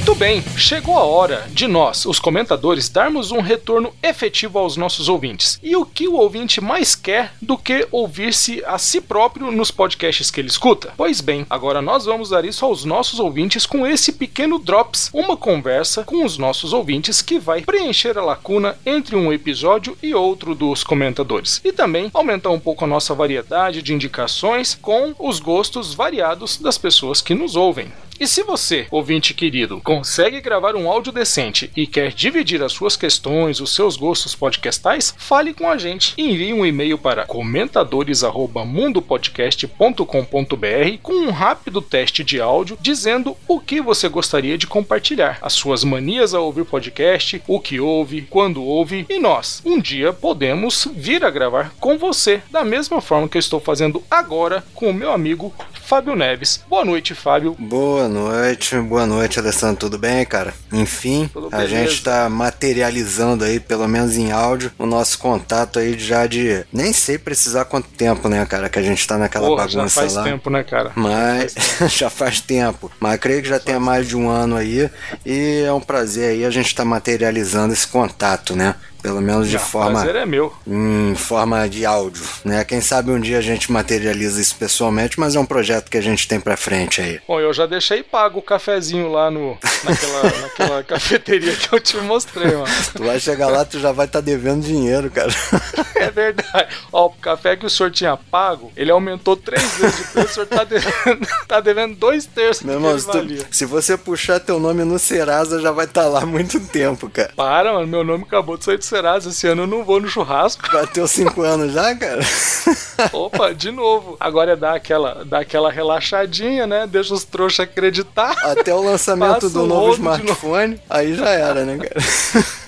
Muito bem, chegou a hora de nós, os comentadores, darmos um retorno efetivo aos nossos ouvintes. E o que o ouvinte mais quer do que ouvir-se a si próprio nos podcasts que ele escuta? Pois bem, agora nós vamos dar isso aos nossos ouvintes com esse pequeno Drops, uma conversa com os nossos ouvintes que vai preencher a lacuna entre um episódio e outro dos comentadores. E também aumentar um pouco a nossa variedade de indicações com os gostos variados das pessoas que nos ouvem. E se você, ouvinte querido, consegue gravar um áudio decente e quer dividir as suas questões, os seus gostos podcastais, fale com a gente. Envie um e-mail para comentadores@mundopodcast.com.br com um rápido teste de áudio dizendo o que você gostaria de compartilhar, as suas manias a ouvir podcast, o que ouve, quando ouve, e nós, um dia podemos vir a gravar com você, da mesma forma que eu estou fazendo agora com o meu amigo Fábio Neves. Boa noite, Fábio. Boa noite, boa noite, Alessandro. Tudo bem, cara? Enfim, a gente está materializando aí, pelo menos em áudio, o nosso contato aí já de nem sei precisar quanto tempo, né, cara, que a gente tá naquela Porra, bagunça já faz lá. tempo, né, cara? Mas já faz tempo. Mas creio que já tem mais de um ano aí. E é um prazer aí a gente estar materializando esse contato, né? Pelo menos de Ah, forma prazer é meu. em forma de áudio, né? Quem sabe um dia a gente materializa isso pessoalmente, mas é um projeto que a gente tem pra frente aí. Bom, eu já deixei pago o cafezinho lá no, naquela, naquela cafeteria que eu te mostrei, mano. Tu vai chegar lá, tu já vai estar devendo dinheiro, cara. É verdade. Ó, o café que o senhor tinha pago, ele aumentou três vezes de preço, o senhor tá devendo, tá devendo dois terços Meu do irmão, se, se você puxar teu nome no Serasa, já vai estar lá há muito tempo, cara. Para, mano, meu nome acabou de sair do Serasa. Esse ano eu não vou no churrasco. Bateu cinco anos já, cara? Opa, de novo. Agora é dar aquela, dar aquela relaxadinha, né? Deixa os trouxas acreditar. Até o lançamento do novo smartphone, aí já era, né, cara?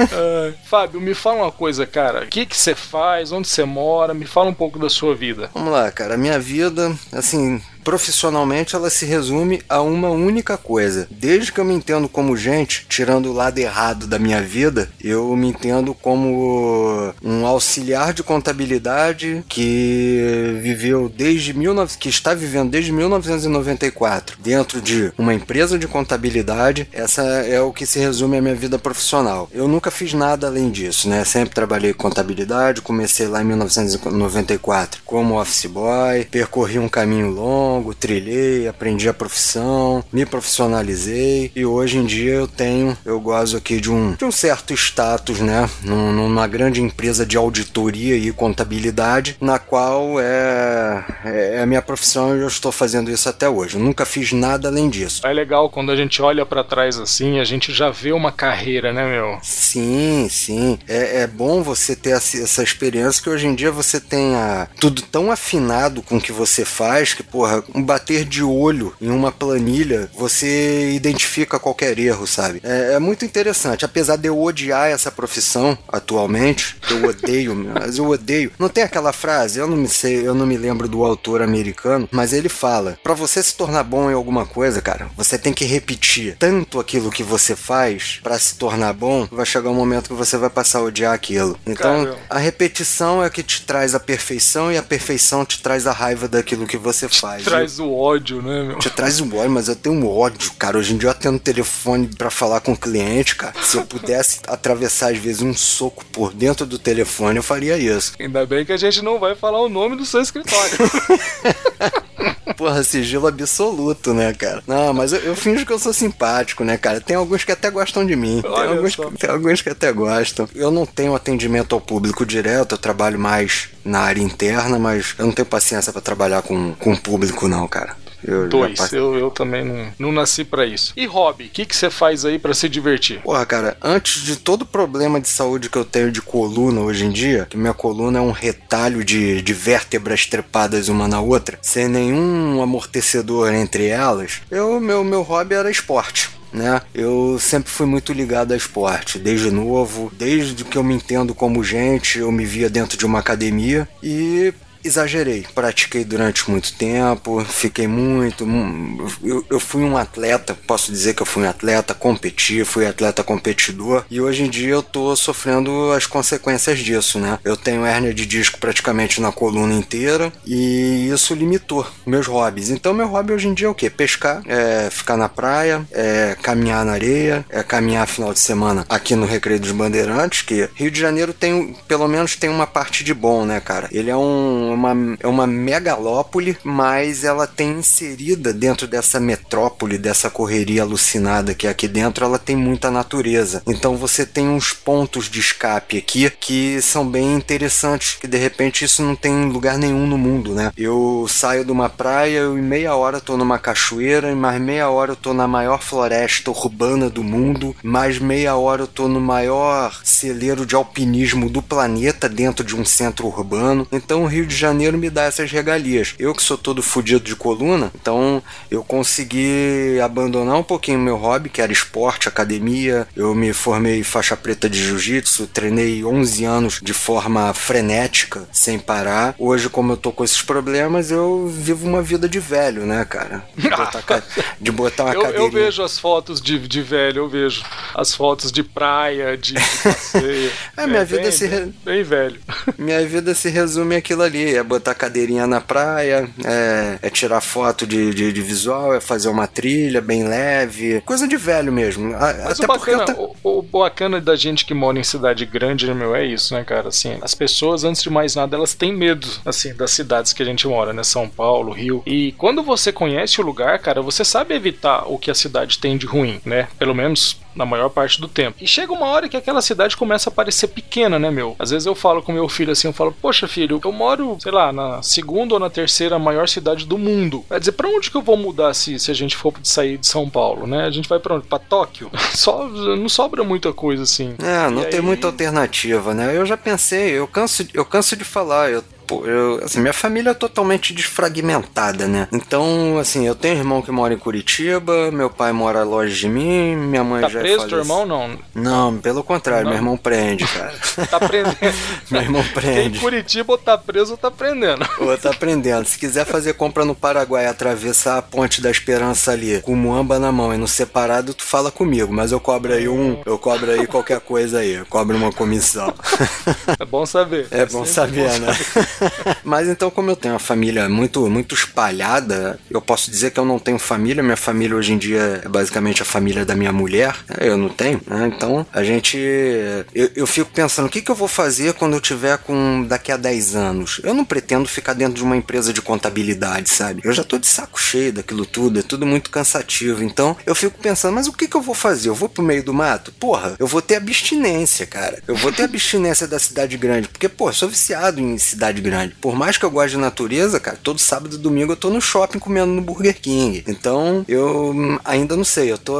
Ah, Fábio, me fala uma coisa, cara. O que que você faz? Onde você mora? Me fala um pouco da sua vida. Vamos lá, cara. A minha vida, assim, profissionalmente, ela se resume a uma única coisa. Desde que eu me entendo como gente, tirando o lado errado da minha vida, eu me entendo como um auxiliar de contabilidade que viveu desde 19... que está vivendo desde 1994 dentro de uma empresa de contabilidade. Essa é o que se resume à minha vida profissional. Eu nunca fiz nada além disso, né? Sempre trabalhei com contabilidade, comecei lá em 1994 como office boy, percorri um caminho longo, trilhei, aprendi a profissão, me profissionalizei e hoje em dia eu tenho, eu gozo aqui de um, de um certo status, né? Num- Numa grande empresa de auditoria e contabilidade, na qual é, é a minha profissão e eu estou fazendo isso até hoje. Eu nunca fiz nada além disso. É legal quando a gente olha pra trás assim, a gente já vê uma carreira, né, meu? Sim, sim. É, é bom você ter essa, essa experiência que hoje em dia você tenha tudo tão afinado com o que você faz que, porra, um bater de olho em uma planilha, você identifica qualquer erro, sabe? É, é muito interessante. Apesar de eu odiar essa profissão atualmente, eu odeio, mas eu odeio. Não tem aquela frase, eu não me sei, eu não me lembro do autor americano, mas ele fala: pra você se tornar bom em alguma coisa, cara, você tem que repetir tanto aquilo que você faz pra se tornar bom, vai chegar um momento que você vai passar a odiar aquilo. Então, Cara, a repetição é que te traz a perfeição e a perfeição te traz a raiva daquilo que você faz. Traz o ódio, né, meu? Te traz um ódio, mas eu tenho um ódio, cara. Hoje em dia eu atendo telefone pra falar com o cliente, cara. Se eu pudesse atravessar, às vezes, um soco por dentro do telefone, eu faria isso. Ainda bem que a gente não vai falar o nome do seu escritório. Porra, sigilo absoluto, né, cara? Não, mas eu, eu finjo que eu sou simpático, né, cara? Tem alguns que até gostam de mim. Tem alguns, que- tem alguns que até gostam. Eu não tenho atendimento ao público direto, eu trabalho mais na área interna, mas eu não tenho paciência pra trabalhar com, com o público, não, cara. Eu Dois, eu, eu também não, não nasci pra isso. E hobby, o que que você faz aí pra se divertir? Porra, cara, antes de todo problema de saúde que eu tenho de coluna hoje em dia, que minha coluna é um retalho de, de vértebras trepadas uma na outra, sem nenhum amortecedor entre elas, eu, meu, meu hobby era esporte. Né? Eu sempre fui muito ligado a esporte, desde novo, desde que eu me entendo como gente, eu me via dentro de uma academia e exagerei. Pratiquei durante muito tempo, fiquei muito. Eu, eu fui um atleta, posso dizer que eu fui um atleta, competi, fui atleta competidor e hoje em dia eu tô sofrendo as consequências disso, né? Eu tenho hérnia de disco praticamente na coluna inteira e isso limitou meus hobbies. Então, meu hobby hoje em dia é o quê? Pescar, é ficar na praia, é caminhar na areia, é caminhar final de semana aqui no Recreio dos Bandeirantes, que Rio de Janeiro tem, pelo menos tem uma parte de bom, né, cara? Ele é, um, uma, é uma megalópole, mas ela tem inserida dentro dessa metrópole, dessa correria alucinada que é aqui dentro, ela tem muita natureza. Então você tem uns pontos de escape aqui que são bem interessantes, que de repente isso não tem lugar nenhum no mundo, né? Eu saio de uma praia, eu em meia hora tô numa cachoeira, e mais meia hora eu tô na maior floresta urbana do mundo, mais meia hora eu tô no maior celeiro de alpinismo do planeta dentro de um centro urbano. Então o Rio de Janeiro me dá essas regalias. Eu que sou todo fodido de coluna, então eu consegui abandonar um pouquinho meu hobby, que era esporte, academia. Eu me formei faixa preta de jiu-jitsu, treinei 11 anos de forma frenética, sem parar. Hoje, como eu tô com esses problemas, eu vivo uma vida de velho, né, cara? De botar, de botar uma eu, cadeirinha. Eu vejo as fotos de, de velho, eu vejo as fotos de praia, de, de passeio. é, minha é, vida bem, se... Bem, bem velho. Minha vida se resume aquilo ali, é botar cadeirinha na praia, é, é tirar foto de, de, de, visual, é fazer uma trilha bem leve, coisa de velho mesmo. Mas Até o bacana, ta... o, o, bacana da gente que mora em cidade grande, né, meu, é isso, né, cara? Assim, as pessoas, antes de mais nada, elas têm medo, assim, das cidades que a gente mora, né? São Paulo, Rio. E quando você conhece o lugar, cara, você sabe evitar o que a cidade tem de ruim, né? Pelo menos na maior parte do tempo. E chega uma hora que aquela cidade começa a parecer pequena, né, meu? Às vezes eu falo com meu filho assim, eu falo, poxa filho, eu moro, sei lá, na segunda ou na terceira maior cidade do mundo. Quer dizer, pra onde que eu vou mudar se, se a gente for sair de São Paulo, né? A gente vai pra onde? Pra Tóquio? Só, não sobra muita coisa assim. É, não e tem aí... muita alternativa, né? Eu já pensei, eu canso, eu canso de falar, eu Pô, eu, assim, minha família é totalmente desfragmentada, né? Então, assim, eu tenho um irmão que mora em Curitiba, meu pai mora longe de mim, minha mãe tá já preso é teu irmão, não? Não, pelo contrário, não. meu irmão prende, cara. tá prendendo. meu irmão prende. Em Curitiba ou tá preso ou tá prendendo. Ou tá prendendo. Se quiser fazer compra no Paraguai, atravessar a ponte da Esperança ali, com muamba na mão e no separado, tu fala comigo, mas eu cobro aí um, eu cobro aí qualquer coisa aí, eu cobro uma comissão. É bom saber. É, bom saber, bom né? Saber. Mas então, como eu tenho uma família muito, muito espalhada, eu posso dizer que eu não tenho família. Minha família hoje em dia é basicamente a família da minha mulher. Eu não tenho, né? Então, a gente. Eu, eu fico pensando, o que, que eu vou fazer quando eu tiver com daqui a 10 anos? Eu não pretendo ficar dentro de uma empresa de contabilidade, sabe? Eu já tô de saco cheio daquilo tudo, é tudo muito cansativo. Então, eu fico pensando, mas o que, que eu vou fazer? Eu vou pro meio do mato? Porra, eu vou ter abstinência, cara. Eu vou ter abstinência da cidade grande, porque, pô, eu sou viciado em cidade grande. Por mais que eu goste de natureza, cara, todo sábado e domingo eu tô no shopping comendo no Burger King. Então, eu ainda não sei, eu tô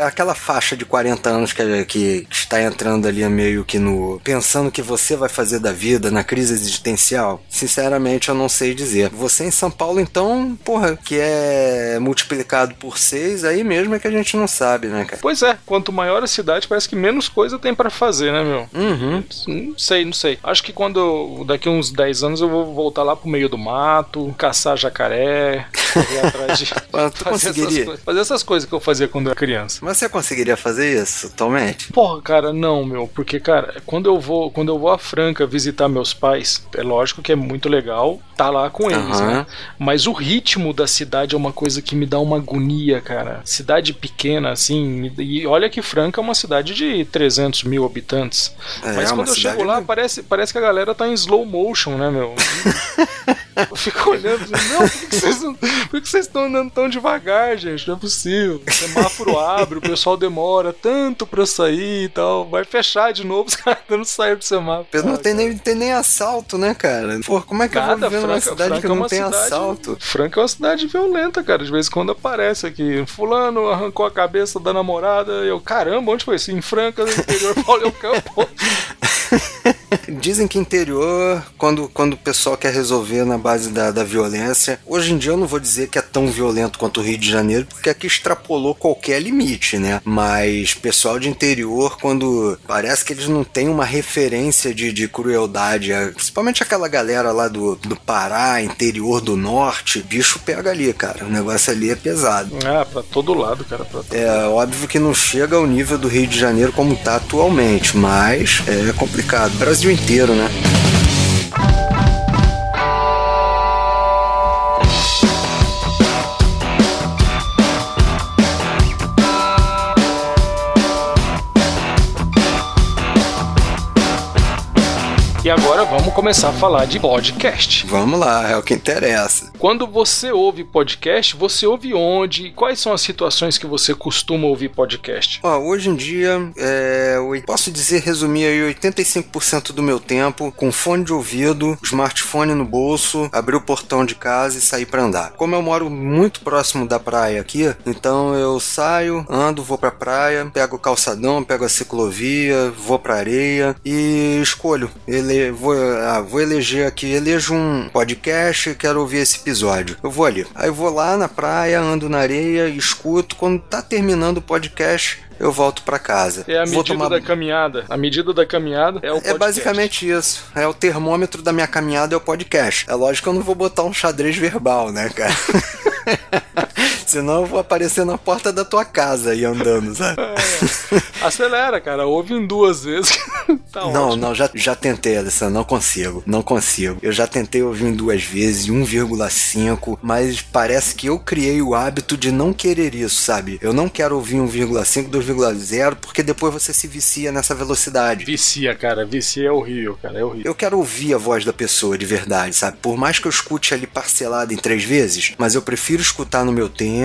aquela faixa de 40 anos que, que está entrando ali meio que no pensando que você vai fazer da vida na crise existencial. Sinceramente, eu não sei dizer. Você em São Paulo, então, porra, que é multiplicado por 6, aí mesmo é que a gente não sabe, né, cara? Pois é, quanto maior a cidade, parece que menos coisa tem para fazer, né, meu? Uhum. Não sei, não sei. Acho que quando daqui uns 10 anos eu vou voltar lá pro meio do mato, caçar jacaré, correr atrás de. Tu fazer conseguiria? Essas, fazer essas coisas que eu fazia quando eu era criança. Mas você conseguiria fazer isso atualmente? Porra, cara, não, meu, porque, cara, quando eu vou, quando eu vou a Franca visitar meus pais, é lógico que é muito legal tá lá com eles, Aham. né? Mas o ritmo da cidade é uma coisa que me dá uma agonia, cara. Cidade pequena, assim, e olha que Franca é uma cidade de 300 mil habitantes. É, Mas uma quando eu chego lá, parece, parece que a galera tá em slow motion, né, meu? Eu fico olhando assim, não, por que vocês não- por que vocês estão andando tão devagar, gente? Não é possível. O semáforo abre, o pessoal demora tanto pra sair e tal. Vai fechar de novo, os caras não saem do semáforo. Não tem nem, tem nem assalto, né, cara? Pô, como é que eu Nada, vou viver numa cidade Franca que é não uma tem cidade- assalto? Franca é uma cidade violenta, cara. De vez em quando aparece aqui. Fulano arrancou a cabeça da namorada. E eu, caramba, onde foi isso? Em Franca, no interior, Paulo Campo. dizem que interior, quando, quando o pessoal quer resolver na base da, da violência, hoje em dia eu não vou dizer que é tão violento quanto o Rio de Janeiro, porque aqui extrapolou qualquer limite, né? Mas pessoal de interior, quando parece que eles não têm uma referência de, de crueldade, é, principalmente aquela galera lá do, do Pará, interior do norte, bicho pega ali, cara. O negócio ali é pesado. Ah, pra todo lado, cara. Todo É óbvio que não chega ao nível do Rio de Janeiro como tá atualmente, mas é complicado. Brasil inteiro, né? Começar a falar de podcast. Vamos lá, é o que interessa. Quando você ouve podcast, você ouve onde? Quais são as situações que você costuma ouvir podcast? Ó, hoje em dia, é, eu posso dizer, resumir aí 85% do meu tempo com fone de ouvido, smartphone no bolso, abrir o portão de casa e sair pra andar. Como eu moro muito próximo da praia aqui, então eu saio, ando, vou pra praia, pego o calçadão, pego a ciclovia, vou pra areia e escolho. Ele, vou, ah, vou eleger aqui, elejo um podcast, quero ouvir esse episódio. Eu vou ali. Aí eu vou lá na praia, ando na areia, escuto. Quando tá terminando o podcast, eu volto pra casa. É a medida tomar- da caminhada. A medida da caminhada é o É podcast. basicamente isso. É o termômetro da minha caminhada é o podcast. É lógico que eu não vou botar um xadrez verbal, né, cara? Senão eu vou aparecer na porta da tua casa aí andando, sabe? Acelera, cara. Ouve em duas vezes. tá Não, ótimo. não, já, já tentei, Alessandro, não consigo, não consigo. Eu já tentei ouvir em duas vezes, em 1,5, mas parece que eu criei o hábito de não querer isso, sabe? Eu não quero ouvir 1,5, 2,0, porque depois você se vicia nessa velocidade. Vicia, cara. Vicia é horrível, cara. É horrível. Eu quero ouvir a voz da pessoa de verdade, sabe? Por mais que eu escute ali parcelado em três vezes, mas eu prefiro escutar no meu tempo,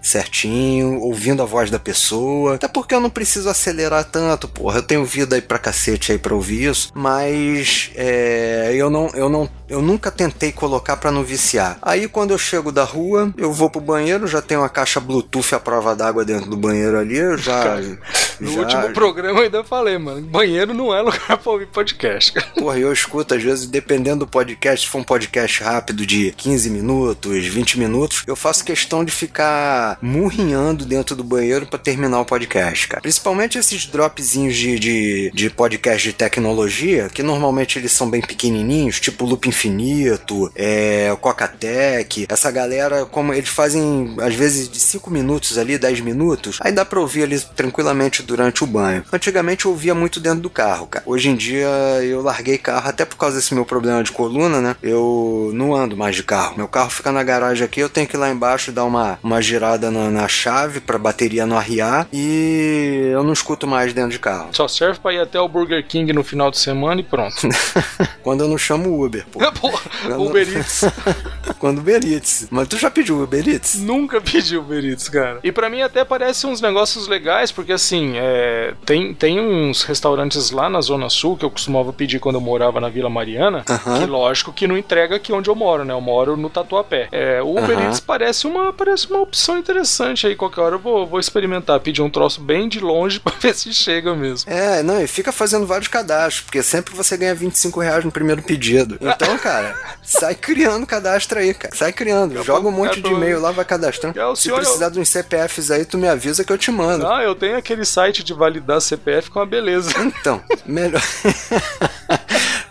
certinho, ouvindo a voz da pessoa. Até porque eu não preciso acelerar tanto, porra. Eu tenho vida aí pra cacete aí pra ouvir isso, mas é, eu não, eu não, eu nunca tentei colocar pra não viciar. Aí quando eu chego da rua, eu vou pro banheiro, já tenho uma caixa Bluetooth à prova d'água dentro do banheiro ali, eu já. Cara, No já- último programa eu ainda falei, mano. Banheiro não é lugar pra ouvir podcast, cara. Porra, eu escuto às vezes, dependendo do podcast, se for um podcast rápido de 15 minutos, 20 minutos, eu faço questão de ficar murrinhando dentro do banheiro pra terminar o podcast, cara. Principalmente esses dropzinhos de, de, de podcast de tecnologia, que normalmente eles são bem pequenininhos, tipo Loop Infinito, é, o Cocatec, essa galera, como eles fazem às vezes de 5 minutos ali, 10 minutos, aí dá pra ouvir ali tranquilamente durante o banho. Antigamente eu ouvia muito dentro do carro, cara. Hoje em dia eu larguei carro até por causa desse meu problema de coluna, né? Eu não ando mais de carro. Meu carro fica na garagem aqui, eu tenho que ir lá embaixo dar uma, uma girada na, na chave pra bateria não arriar e eu não escuto mais dentro de carro. Só serve pra ir até o Burger King no final de semana e pronto. Quando eu não chamo Uber, pô. Porra, Uber Eats. Quando Uber Eats. Mas tu já pediu Uber Eats? Nunca pedi Uber Eats, cara. E pra mim até parece uns negócios legais, porque assim, é, tem, tem uns restaurantes lá na Zona Sul que eu costumava pedir quando eu morava na Vila Mariana, Aham. que lógico que não entrega aqui onde eu moro, né? Eu moro no Tatuapé. É, o Uber Aham. Eats parece uma, parece uma opção interessante aí, qualquer hora eu vou, vou experimentar, pedir um troço bem de longe pra ver se chega mesmo. É, não, e fica fazendo vários cadastros, porque sempre você ganha 25 reais no primeiro pedido. Então, cara, sai criando cadastro aí, cara. Sai criando. Joga um monte de e-mail lá, vai cadastrando. É, Se precisar de uns CPFs aí, tu me avisa que eu te mando. Ah, eu tenho aquele site de validar CPF com uma beleza. Então, melhor.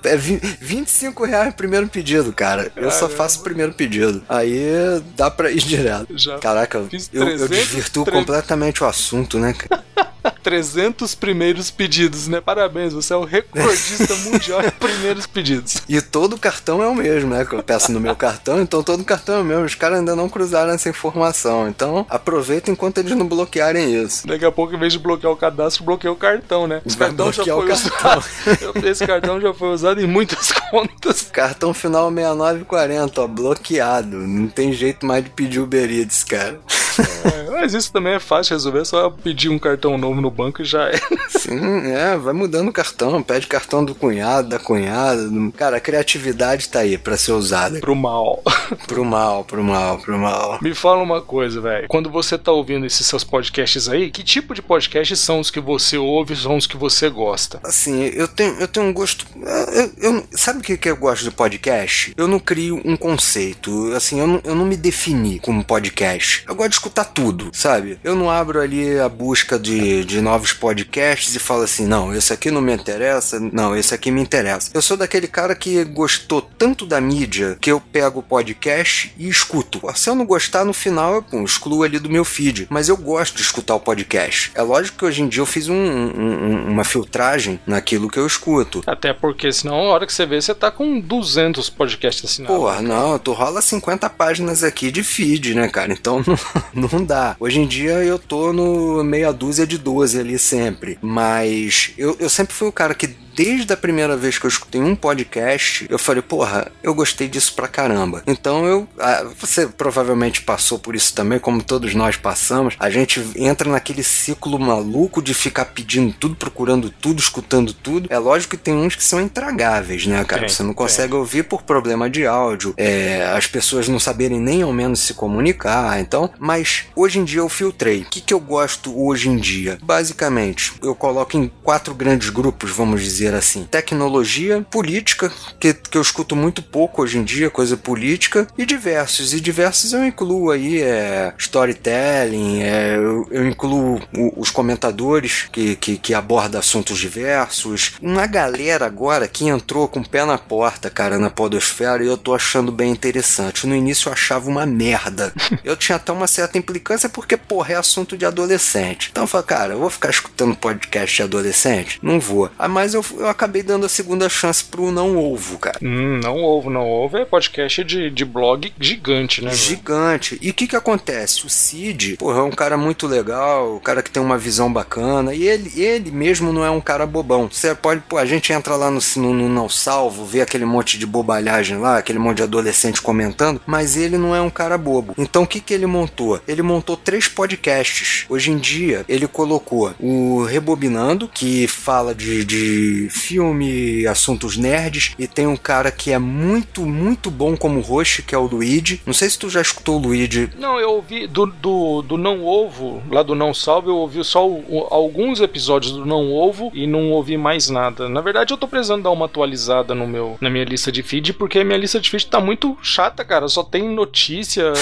É vi- 25 reais primeiro pedido, cara. Eu só faço o primeiro pedido. Aí dá pra ir direto. Já Caraca, eu, eu 300 desvirtuo tre- completamente o assunto, né, cara? 300 primeiros pedidos, né? Parabéns, você é o recordista mundial de primeiros pedidos. E todo cartão é o mesmo, né? Que eu peço no meu cartão, então todo cartão é o mesmo. Os caras ainda não cruzaram essa informação. Então aproveita enquanto eles não bloquearem isso. Daqui a pouco, em vez de bloquear o cadastro, bloqueia o cartão, né? Esse Vai cartão já foi o usado. Esse cartão já foi usado em muitas contas. Cartão final 6940, ó, bloqueado. Não tem jeito mais de pedir Uber Eats, cara. É, mas isso também é fácil de resolver, é só pedir um cartão novo no banco já é. Sim, é, vai mudando o cartão, pede cartão do cunhado, da cunhada. do- Cara, a criatividade tá aí pra ser usada. Pro mal. Pro mal, pro mal, pro mal. Me fala uma coisa, velho. Quando você tá ouvindo esses seus podcasts aí, que tipo de podcasts são os que você ouve, são os que você gosta? Assim, eu tenho, eu tenho um gosto. Eu, eu- sabe o que, que eu gosto do podcast? Eu não crio um conceito. Assim, eu não, eu não me defini como podcast. Eu gosto de escutar tudo, sabe? Eu não abro ali a busca de, de novos podcasts e falo assim: não, esse aqui não me interessa, não, esse aqui me interessa. Eu sou daquele cara que gostou tanto da mídia que eu pego o podcast e escuto. Se eu não gostar, no final eu pum, excluo ali do meu feed. Mas eu gosto de escutar o podcast. É lógico que hoje em dia eu fiz um- um- uma filtragem naquilo que eu escuto. Até porque senão, a hora que você vê, você tá com 200 podcasts assinados. Porra, não, tu rola 50 páginas aqui de feed, né, cara? Então não, não dá. Hoje em dia eu tô no meia dúzia de 12 ali sempre. Mas eu, eu sempre fui o cara que desde a primeira vez que eu escutei um podcast, eu falei, porra, eu gostei disso pra caramba. Então eu. ah, você provavelmente passou por isso também, como todos nós passamos. A gente entra naquele ciclo maluco de ficar pedindo tudo, procurando tudo, escutando tudo. É lógico que tem uns que são intragáveis, né, cara? Você não consegue ouvir por problema de áudio, é, as pessoas não saberem nem ao menos se comunicar, então. Mas hoje em dia eu filtrei. O que, que eu gosto hoje em dia? Basicamente, eu coloco em quatro grandes grupos, vamos dizer assim: tecnologia, política, que, que eu escuto muito pouco hoje em dia, coisa política, e diversos. E diversos eu incluo aí é, storytelling, é, eu, eu incluo o- os comentadores que, que, que abordam assuntos diversos. Uma galera agora que entrou com o pé na porta, cara, na podosfera, e eu tô achando bem interessante. No início eu achava uma merda. Eu tinha até uma certa implicância porque, porra, é assunto de adolescente. Então eu falei, cara, vou ficar escutando podcast de adolescente? Não vou. Ah, mas eu, eu acabei dando a segunda chance pro Não Ovo, cara. Hum, não ouvo, não ouvo. É podcast de, de blog gigante, né? Gigante. E o que que acontece? O Cid, porra, é um cara muito legal, um cara que tem uma visão bacana, e ele, ele mesmo não é um cara bobão. Você pode, pô, a gente entra lá no, no, no Não Salvo, vê aquele monte de bobalhagem lá, aquele monte de adolescente comentando, mas ele não é um cara bobo. Então o que que ele montou? Ele montou três podcasts. Hoje em dia, ele colocou o Rebobinando, que fala de, de filme, assuntos nerds, e tem um cara que é muito, muito bom como host, que é o Luigi. Não sei se tu já escutou o Luigi. Não, eu ouvi do, do, do Não Ovo, lá do Não Salve, eu ouvi só o- o- alguns episódios do Não Ovo e não ouvi mais nada. Na verdade, eu tô precisando dar uma atualizada no meu, na minha lista de feed, porque a minha lista de feed tá muito chata, cara. Só tem notícia.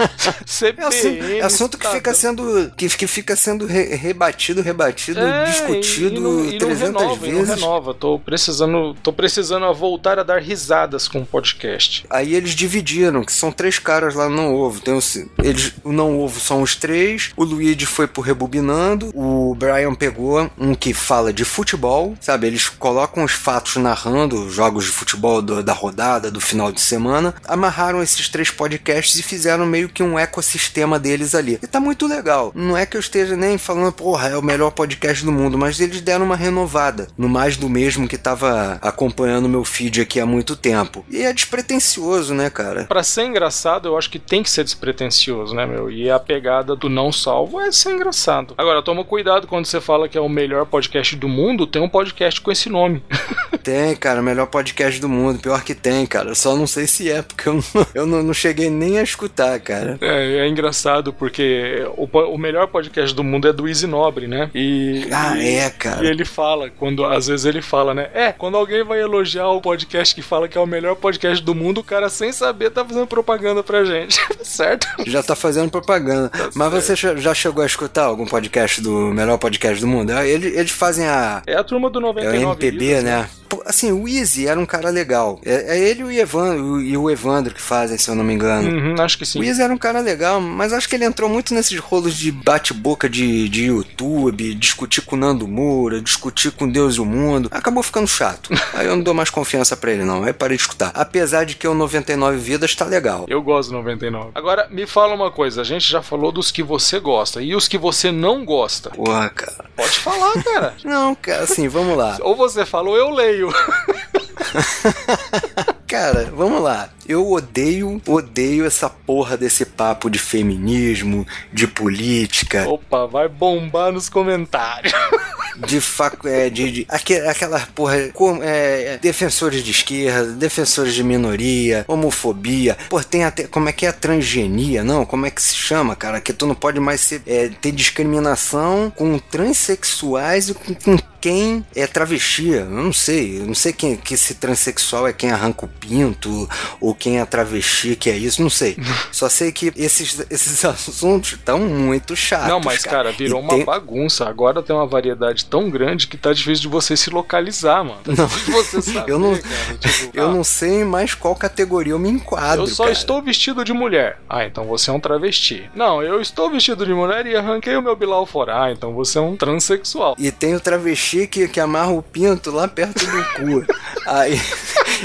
É CPM. assunto, é assunto que fica sendo que, que fica sendo re- rebatido, rebatido, É, discutido e, não, e não 300 renova, e não vezes. renova. Tô precisando, tô precisando voltar a dar risadas com o podcast. Aí eles dividiram, que são três caras lá no Não Ovo. Tem os, eles, o Não Ovo são os três, o Luigi foi pro Rebobinando, o Brian pegou um que fala de futebol, sabe? Eles colocam os fatos narrando os jogos de futebol do- da rodada, do final de semana, amarraram esses três podcasts e fizeram meio que um ecossistema deles ali. E tá muito legal. Não é que eu esteja nem falando, porra, é o melhor podcast do mundo, mas eles deram uma renovada no mais do mesmo que tava acompanhando meu feed aqui há muito tempo. E é despretensioso, né, cara? Pra ser engraçado, eu acho que tem que ser despretensioso, né, meu? E a pegada do não salvo é ser engraçado. Agora, toma cuidado quando você fala que é o melhor podcast do mundo, tem um podcast com esse nome. Tem, cara, o melhor podcast do mundo. Pior que tem, cara. Só não sei se é, porque eu não, eu não, não cheguei nem a escutar, cara. É, é engraçado porque o, o melhor podcast do mundo é do Easy Nobre, né? E, Ah, é, cara. E ele fala, quando às vezes ele fala, né? É, quando alguém vai elogiar o podcast que fala que é o melhor podcast do mundo, o cara sem saber tá fazendo propaganda pra gente. certo? Já tá fazendo propaganda. Mas você já- chegou a escutar algum podcast do melhor podcast do mundo? É, Eles, eles fazem a. É a turma do É 99 o MPB, Vidas, né? Assim, o Easy era um cara legal. É, é ele e o, Evandro, e o Evandro que fazem, se eu não me engano. Uhum, acho que sim. O Easy era um cara legal, mas acho que ele entrou muito nesses rolos de bate-boca de, de YouTube, discutir com o Nando Moura, discutir com Deus e o mundo. Acabou ficando chato. Aí eu não dou mais confiança pra ele, não. Aí parei de escutar. Apesar de que o 99 Vidas tá legal. Eu gosto do 99. Agora, me fala uma coisa. A gente já falou dos que você gosta. E os que você não gosta? Porra, cara. Pode falar, cara. Não, cara, assim, vamos lá. ou você fala ou eu leio. いわ Cara, vamos lá. Eu odeio, odeio essa porra desse papo de feminismo, de política. Opa, vai bombar nos comentários. De faco, é, de, de aquela porra, com, é, defensores de esquerda, defensores de minoria, homofobia. Pô, tem até, como é que é a transgenia? Não, como é que se chama, cara? Que tu não pode mais ser, é, ter discriminação com transexuais e com, com quem é travesti. Eu não sei. Eu não sei quem que se transexual é quem arranca o pinto ou quem é travesti que é isso. Não sei. Só sei que esses, esses assuntos estão muito chatos. Não, mas cara, cara virou e uma tem... bagunça. Agora tem uma variedade tão grande que tá difícil de você se localizar, mano. Não. Você saber, eu não, tipo, eu ah, não sei mais qual categoria eu me enquadro. Eu só cara. estou vestido de mulher. Ah, então você é um travesti. Não, eu estou vestido de mulher e arranquei o meu bilau fora. Ah, então você é um transexual. E tem o travesti que, que amarra o pinto lá perto do cu. Aí,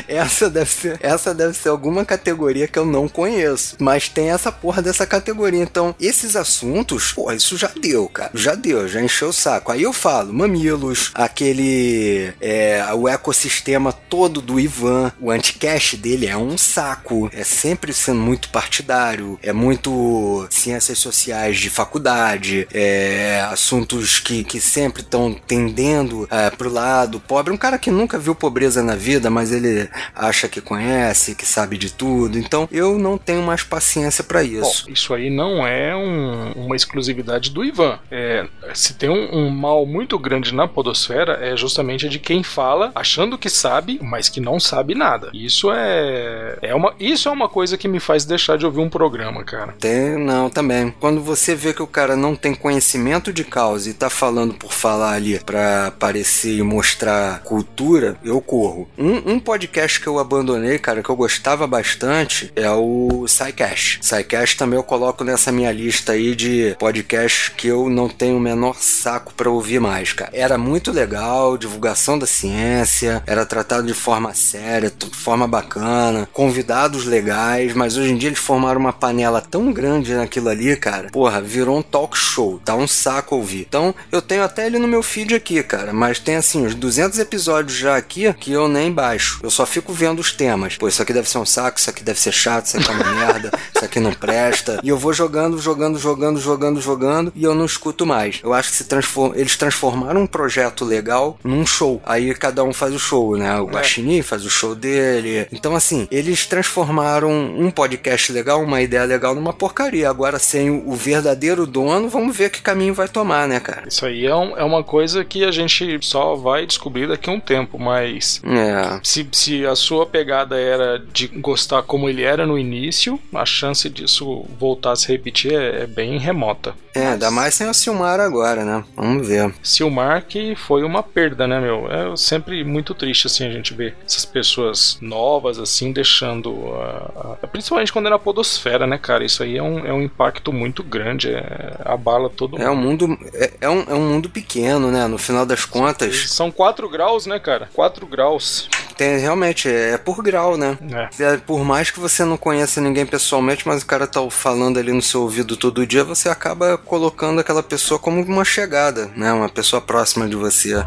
essa deve ser, essa deve ser alguma categoria que eu não conheço. Mas tem essa porra dessa categoria. Então, esses assuntos, pô, isso já deu, cara. Já deu, já encheu o saco. Aí eu falo, mamilos, aquele. É, o ecossistema todo do Ivan, o anticast dele é um saco. É sempre sendo muito partidário, é muito ciências sociais de faculdade, é, assuntos que, que sempre estão tendendo é, pro lado pobre. Um cara que nunca viu pobreza na vida, mas ele acha que conhece, que sabe de tudo. Então eu não tenho mais paciência para isso. Bom, isso aí não é um, uma exclusividade do Ivan. É, se tem um, um, mal muito grande na podosfera, é justamente de quem fala achando que sabe, mas que não sabe nada. Isso é, é uma, isso é uma coisa que me faz deixar de ouvir um programa, cara. Tem, não, também. Quando você vê que o cara não tem conhecimento de causa e tá falando por falar ali pra aparecer e mostrar cultura, eu corro. Um, um podcast que eu abandonei, cara, que eu gostava bastante, é o SciCast. SciCast também eu coloco nessa minha lista aí de podcasts que eu não tenho o menor saco para ouvir mais, cara. Era muito legal, divulgação da ciência, era tratado de forma séria, de forma bacana, convidados legais, mas hoje em dia eles formaram uma panela tão grande naquilo ali, cara. Porra, virou um talk show, tá um saco ouvir. Então, eu tenho até ele no meu feed aqui, cara, mas tem assim uns 200 episódios já aqui que eu nem baixo. Eu só fico vendo os temas. Pô, isso aqui deve ser um saco, isso aqui deve ser chato, isso aqui é uma merda, isso aqui não presta. E eu vou jogando, jogando, jogando, jogando, jogando e eu não escuto mais. Eu acho que se transform... eles transformaram um projeto legal num show. Aí cada um faz o show, né? O é. Guaxinim faz o show dele. Então, assim, eles transformaram um podcast legal, uma ideia legal numa porcaria. Agora, sem o verdadeiro dono, vamos ver que caminho vai tomar, né, cara? Isso aí é, um, é uma coisa que a gente só vai descobrir daqui a um tempo, mas é. se, se a sua pegada era de gostar como ele era no início, a chance disso voltar a se repetir é, é bem remota. É, ainda mais sem o Silmar agora, né? Vamos ver. Silmar que foi uma perda, né, meu? É sempre muito triste, assim, a gente ver essas pessoas novas, assim, deixando. A, a, principalmente quando é na Podosfera, né, cara? Isso aí é um, é um impacto muito grande, é, abala todo é mundo. Um mundo é, é, um, é um mundo pequeno, né? No final das contas. São 4 graus, né, cara? 4 graus. Tem, realmente, é por grau, né? É. é. Por mais que você não conheça ninguém pessoalmente, mas o cara tá falando ali no seu ouvido todo dia, você acaba colocando aquela pessoa como uma chegada, né? Uma pessoa próxima de você.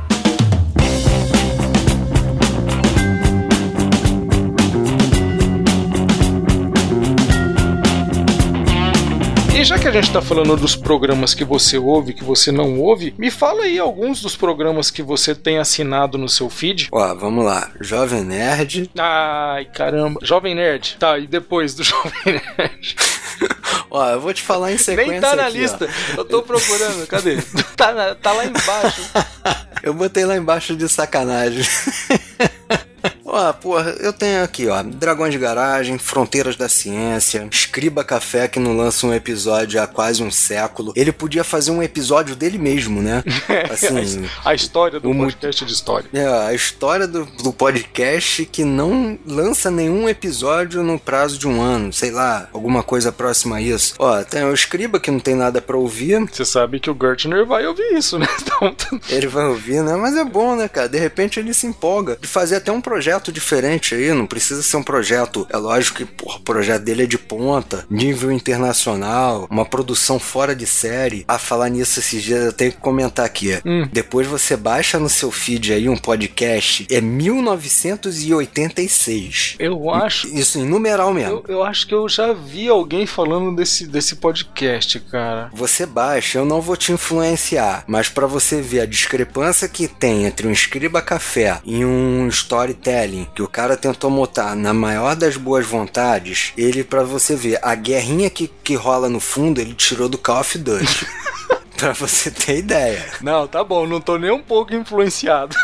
E já que a gente tá falando dos programas que você ouve, que você não ouve, me fala aí alguns dos programas que você tem assinado no seu feed. Ó, vamos lá. Jovem Nerd. Ai, caramba. Jovem Nerd. Tá, e depois do Jovem Nerd? Ó, eu vou te falar em sequência. Nem tá na aqui, lista. Ó. Eu tô procurando. Cadê? tá, na, tá lá embaixo. eu botei lá embaixo de sacanagem. Ó, porra, eu tenho aqui, ó, Dragões de Garagem, Fronteiras da Ciência, Escriba Café, que não lança um episódio há quase um século. Ele podia fazer um episódio dele mesmo, né? Assim, a história do podcast de história. É, a história do, do podcast que não lança nenhum episódio no prazo de um ano, sei lá, alguma coisa próxima a isso. Ó, tem o Escriba, que não tem nada para ouvir. Você sabe que o Gertner vai ouvir isso, né? Então... Ele vai ouvir, né? Mas é bom, né, cara? De repente ele se empolga de fazer até um projeto projeto diferente aí, não precisa ser um projeto. É lógico que porra, o projeto dele é de ponta, nível internacional, uma produção fora de série. A falar nisso esses dias, eu tenho que comentar aqui. Hum. Depois você baixa no seu feed aí um podcast, é 1986. Eu acho. Isso em numeral mesmo. Eu, eu acho que eu já vi alguém falando desse, desse podcast, cara. Você baixa, eu não vou te influenciar, mas para você ver a discrepância que tem entre um escriba café e um storytelling que o cara tentou montar na maior das boas vontades, ele para você ver a guerrinha que, que rola no fundo, ele tirou do Call of Duty. Pra você ter ideia. Não, tá bom, não tô nem um pouco influenciado.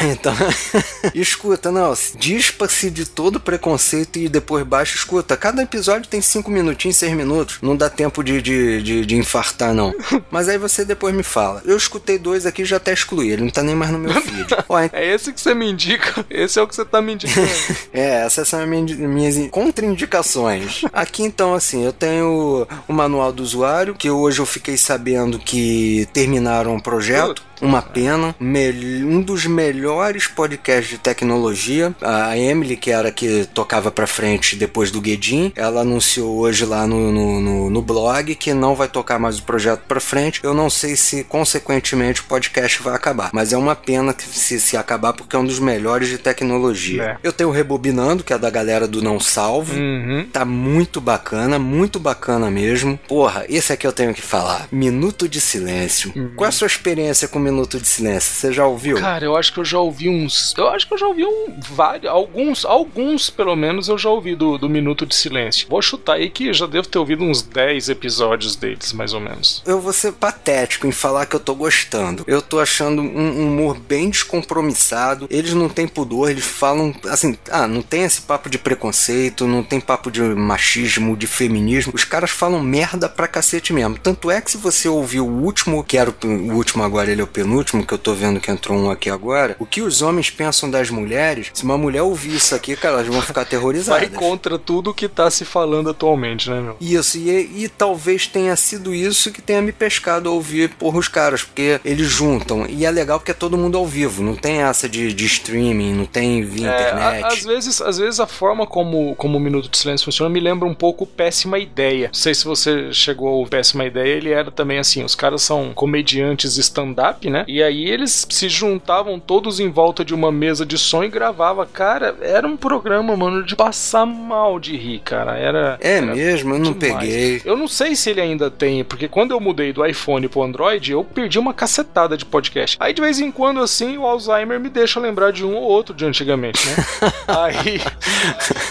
então, escuta, não, dispa-se de todo preconceito e depois baixa, escuta. Cada episódio tem 5 minutinhos, 6 minutos. Não dá tempo de, de, de, de, infartar, não. Mas aí você depois me fala. Eu escutei dois aqui já até excluí, ele não tá nem mais no meu feed. é esse que você me indica? Esse é o que você tá me indicando. é, essas são as minhas, minhas contraindicações. Aqui então, assim, eu tenho o manual do usuário, que hoje eu fiquei sabendo que terminaram o projeto. Uma pena. Um dos melhores podcasts de tecnologia. A Emily, que era que tocava pra frente depois do Guedin, ela anunciou hoje lá no, no, no, no blog que não vai tocar mais o projeto pra frente. Eu não sei se, consequentemente, o podcast vai acabar. Mas é uma pena que se, se acabar porque é um dos melhores de tecnologia. É. Eu tenho o Rebobinando, que é da galera do Não Salvo. Uhum. Tá muito bacana, muito bacana mesmo. Porra, esse aqui eu tenho que falar. Minuto de Silêncio. Uhum. Qual é a sua experiência com Minuto de Silêncio. Você já ouviu? Cara, eu acho que eu já ouvi uns. Eu acho que eu já ouvi um, vários. Alguns, alguns pelo menos, eu já ouvi do, do Minuto de Silêncio. Vou chutar aí que já devo ter ouvido uns 10 episódios deles, mais ou menos. Eu vou ser patético em falar que eu tô gostando. Eu tô achando um humor bem descompromissado. Eles não têm pudor, eles falam assim, ah, não tem esse papo de preconceito, não tem papo de machismo, de feminismo. Os caras falam merda pra cacete mesmo. Tanto é que se você ouviu o último, que era o, o último agora, ele é o penúltimo, que eu tô vendo que entrou um aqui agora, o que os homens pensam das mulheres, se uma mulher ouvir isso aqui, cara, elas vão ficar aterrorizadas. Vai contra tudo que tá se falando atualmente, né, meu? Isso, e, e talvez tenha sido isso que tenha me pescado a ouvir por os caras, porque eles juntam. E é legal porque é todo mundo ao vivo, não tem essa de, de streaming, não tem via é, internet. A, às, vezes, às vezes a forma como, como o Minuto de Silêncio funciona me lembra um pouco Péssima Ideia. Não sei se você chegou ao Péssima Ideia, ele era também assim, os caras são comediantes stand-up, né? E aí eles se juntavam todos em volta de uma mesa de som e gravava. Cara, era um programa, mano, de passar mal de rir, cara. Era. É era mesmo, eu não demais. peguei. Eu não sei se ele ainda tem, porque quando eu mudei do iPhone pro Android, eu perdi uma cacetada de podcast. Aí de vez em quando, assim, o Alzheimer me deixa lembrar de um ou outro de antigamente, né? aí.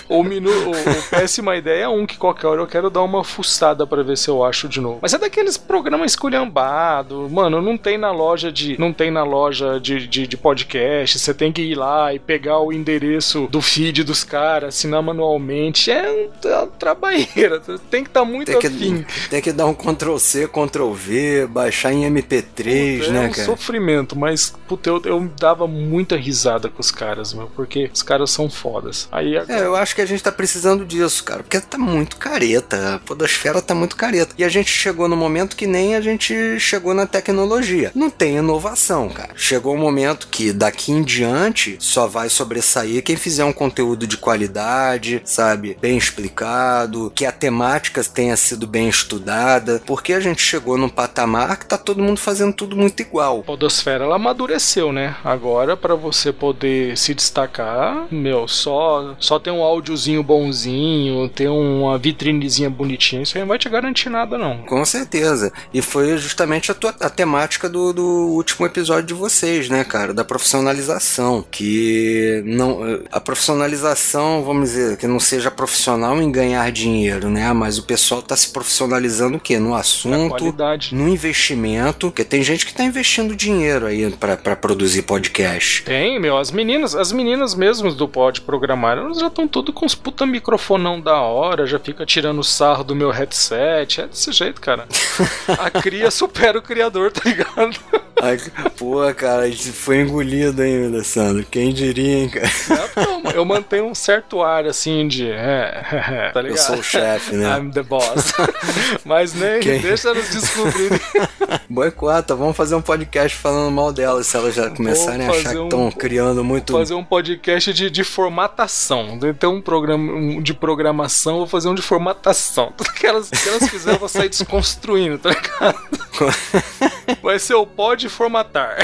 o, minu, o, o Péssima Ideia é um que qualquer hora eu quero dar uma fuçada para ver se eu acho de novo. Mas é daqueles programas esculhambados, mano, não tem na loja de. Não tem na loja de, de, de, podcast, você tem que ir lá e pegar o endereço do feed dos caras, assinar manualmente. É, um, é uma trabalheira, tem que estar tá muito tem que, afim. Tem que dar um Ctrl C, Ctrl V, baixar em MP3, puta, né, é um cara? sofrimento, mas puta, eu, eu dava muita risada com os caras, meu, porque os caras são fodas. Aí agora... É, eu acho que a gente tá precisando disso, cara, porque tá muito careta, a podosfera tá muito careta. E a gente chegou no momento que nem a gente chegou na tecnologia. Não tem inovação, cara. Chegou um momento que daqui em diante só vai sobressair quem fizer um conteúdo de qualidade, sabe? Bem explicado, que a temática tenha sido bem estudada, porque a gente chegou num patamar que tá todo mundo fazendo tudo muito igual. A podosfera ela amadureceu, né? Agora para você poder se destacar, meu, só só ter um áudiozinho bonzinho, ter uma vitrinezinha bonitinha, isso aí não vai te garantir nada não. Com certeza. E foi justamente a, tua, a temática do, do último episódio de vocês, né, cara? Da profissionalização. Que não. A profissionalização, vamos dizer, que não seja profissional em ganhar dinheiro, né? Mas o pessoal tá se profissionalizando o quê? No assunto, no investimento. Porque tem gente que tá investindo dinheiro aí para produzir podcast. Tem, meu. As meninas, as meninas mesmas do Pod Programar, elas já estão tudo com os puta microfonão da hora, já fica tirando sarro do meu headset. É desse jeito, cara. Cria supera o criador, tá ligado? Ai, pô, cara, a gente foi engolido, hein, Alessandro? Quem diria, hein, cara? Não, eu mantenho um certo ar, assim, de... É, tá ligado? Eu sou o chefe, né? I'm the boss. Mas nem, Quem? deixa elas descobrirem. Boicota, vamos fazer um podcast falando mal delas, se elas já começarem a achar que estão um, criando muito... fazer um podcast de, de formatação. Tem um programa um de programação, vou fazer um de formatação. Tudo que elas, que elas fizeram, eu vou sair desconstruindo, tá ligado? Vai ser o pode formatar.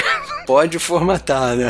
Pode formatar, né?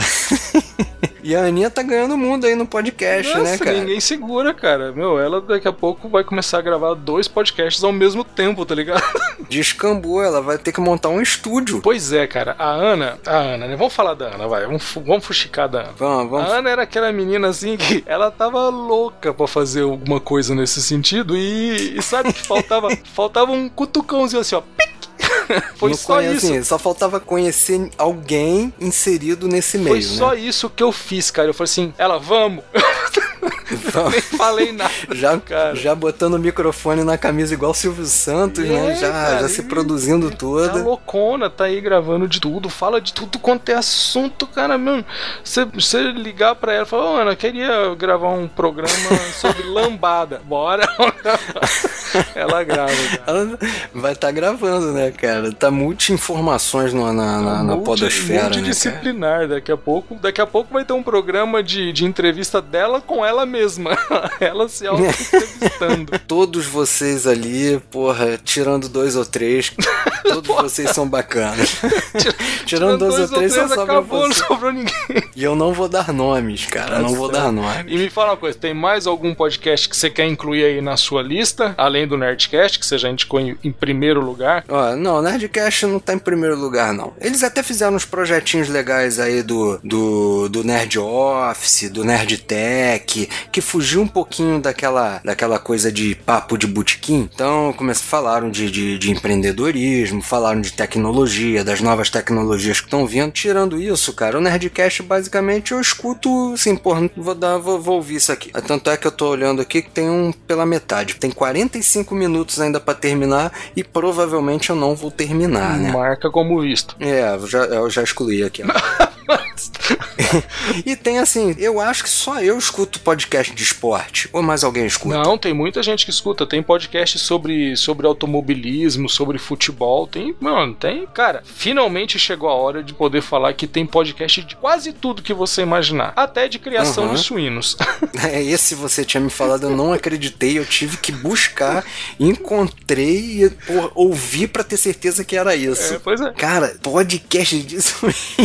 E a Aninha tá ganhando o mundo aí no podcast, né, Nossa, né, cara? Ninguém segura, cara. Meu, ela daqui a pouco vai começar a gravar dois podcasts ao mesmo tempo, tá ligado? Descambou, ela vai ter que montar um estúdio. Pois é, cara. A Ana, a Ana, né? Vamos falar da Ana, vai. Vamos, vamos fuxicar da Ana. Vamos, vamos. A Ana era aquela menina assim que ela tava louca pra fazer alguma coisa nesse sentido e, e sabe que faltava, faltava um cutucãozinho assim, ó. Pic! Foi não só conhece, isso. Assim, só faltava conhecer alguém inserido nesse meio. Foi só né? isso que eu fiz, cara. Eu falei assim, ela, vamos. Nem falei nada. Já, cara. já botando o microfone na camisa igual Silvio Santos, né? é, né? Já, cara, já se produzindo toda. Tá loucona, tá aí gravando de tudo, fala de tudo quanto é assunto, cara, mesmo. Você ligar pra ela e falar, ô, oh, Ana, queria gravar um programa sobre lambada. Bora. ela grava, cara. Ela vai estar tá gravando, né, cara? Tá multi-informações na, na, na, na podosfera, multidisciplinar. Né, daqui a pouco, daqui a pouco vai ter um programa de, de entrevista dela com ela mesma. ela se auto-entrevistando. Todos vocês ali, porra, tirando dois ou três, todos vocês são bacanas. tirando, tirando dois, dois, ou três, só acabou, não sobrou ninguém. E eu não vou dar nomes, cara. não vou dar nomes. E me fala uma coisa: tem mais algum podcast que você quer incluir aí na sua lista? Além do Nerdcast, que você já indicou em, em primeiro lugar? Ó, não, Nerdcast não tá em primeiro lugar, não. Eles até fizeram uns projetinhos legais aí do, do, do Nerd Office, do Nerd Tech, que fugiu um pouquinho daquela, daquela coisa de papo de botequim. Então, começam, falaram de, de, de empreendedorismo, falaram de tecnologia, das novas tecnologias que estão vindo. Tirando isso, cara, o Nerdcast basicamente eu escuto assim, pô, vou, dar, vou, vou ouvir isso aqui. Tanto é que eu tô olhando aqui que tem um pela metade. Tem 45 minutos ainda para terminar e provavelmente eu não vou terminar, né? Marca como visto. É, eu já, eu já excluí aqui. e tem assim, eu acho que só eu escuto podcast de esporte. Ou mais alguém escuta? Não, tem muita gente que escuta. Tem podcast sobre, sobre automobilismo, sobre futebol. Tem, mano, tem. Cara, finalmente chegou a hora de poder falar que tem podcast de quase tudo que você imaginar. Até de criação uhum. de suínos. É, esse você tinha me falado, eu não acreditei. Eu tive que buscar, encontrei e pô, ouvi para ter certeza que era isso. É, pois é. Cara, podcast disso.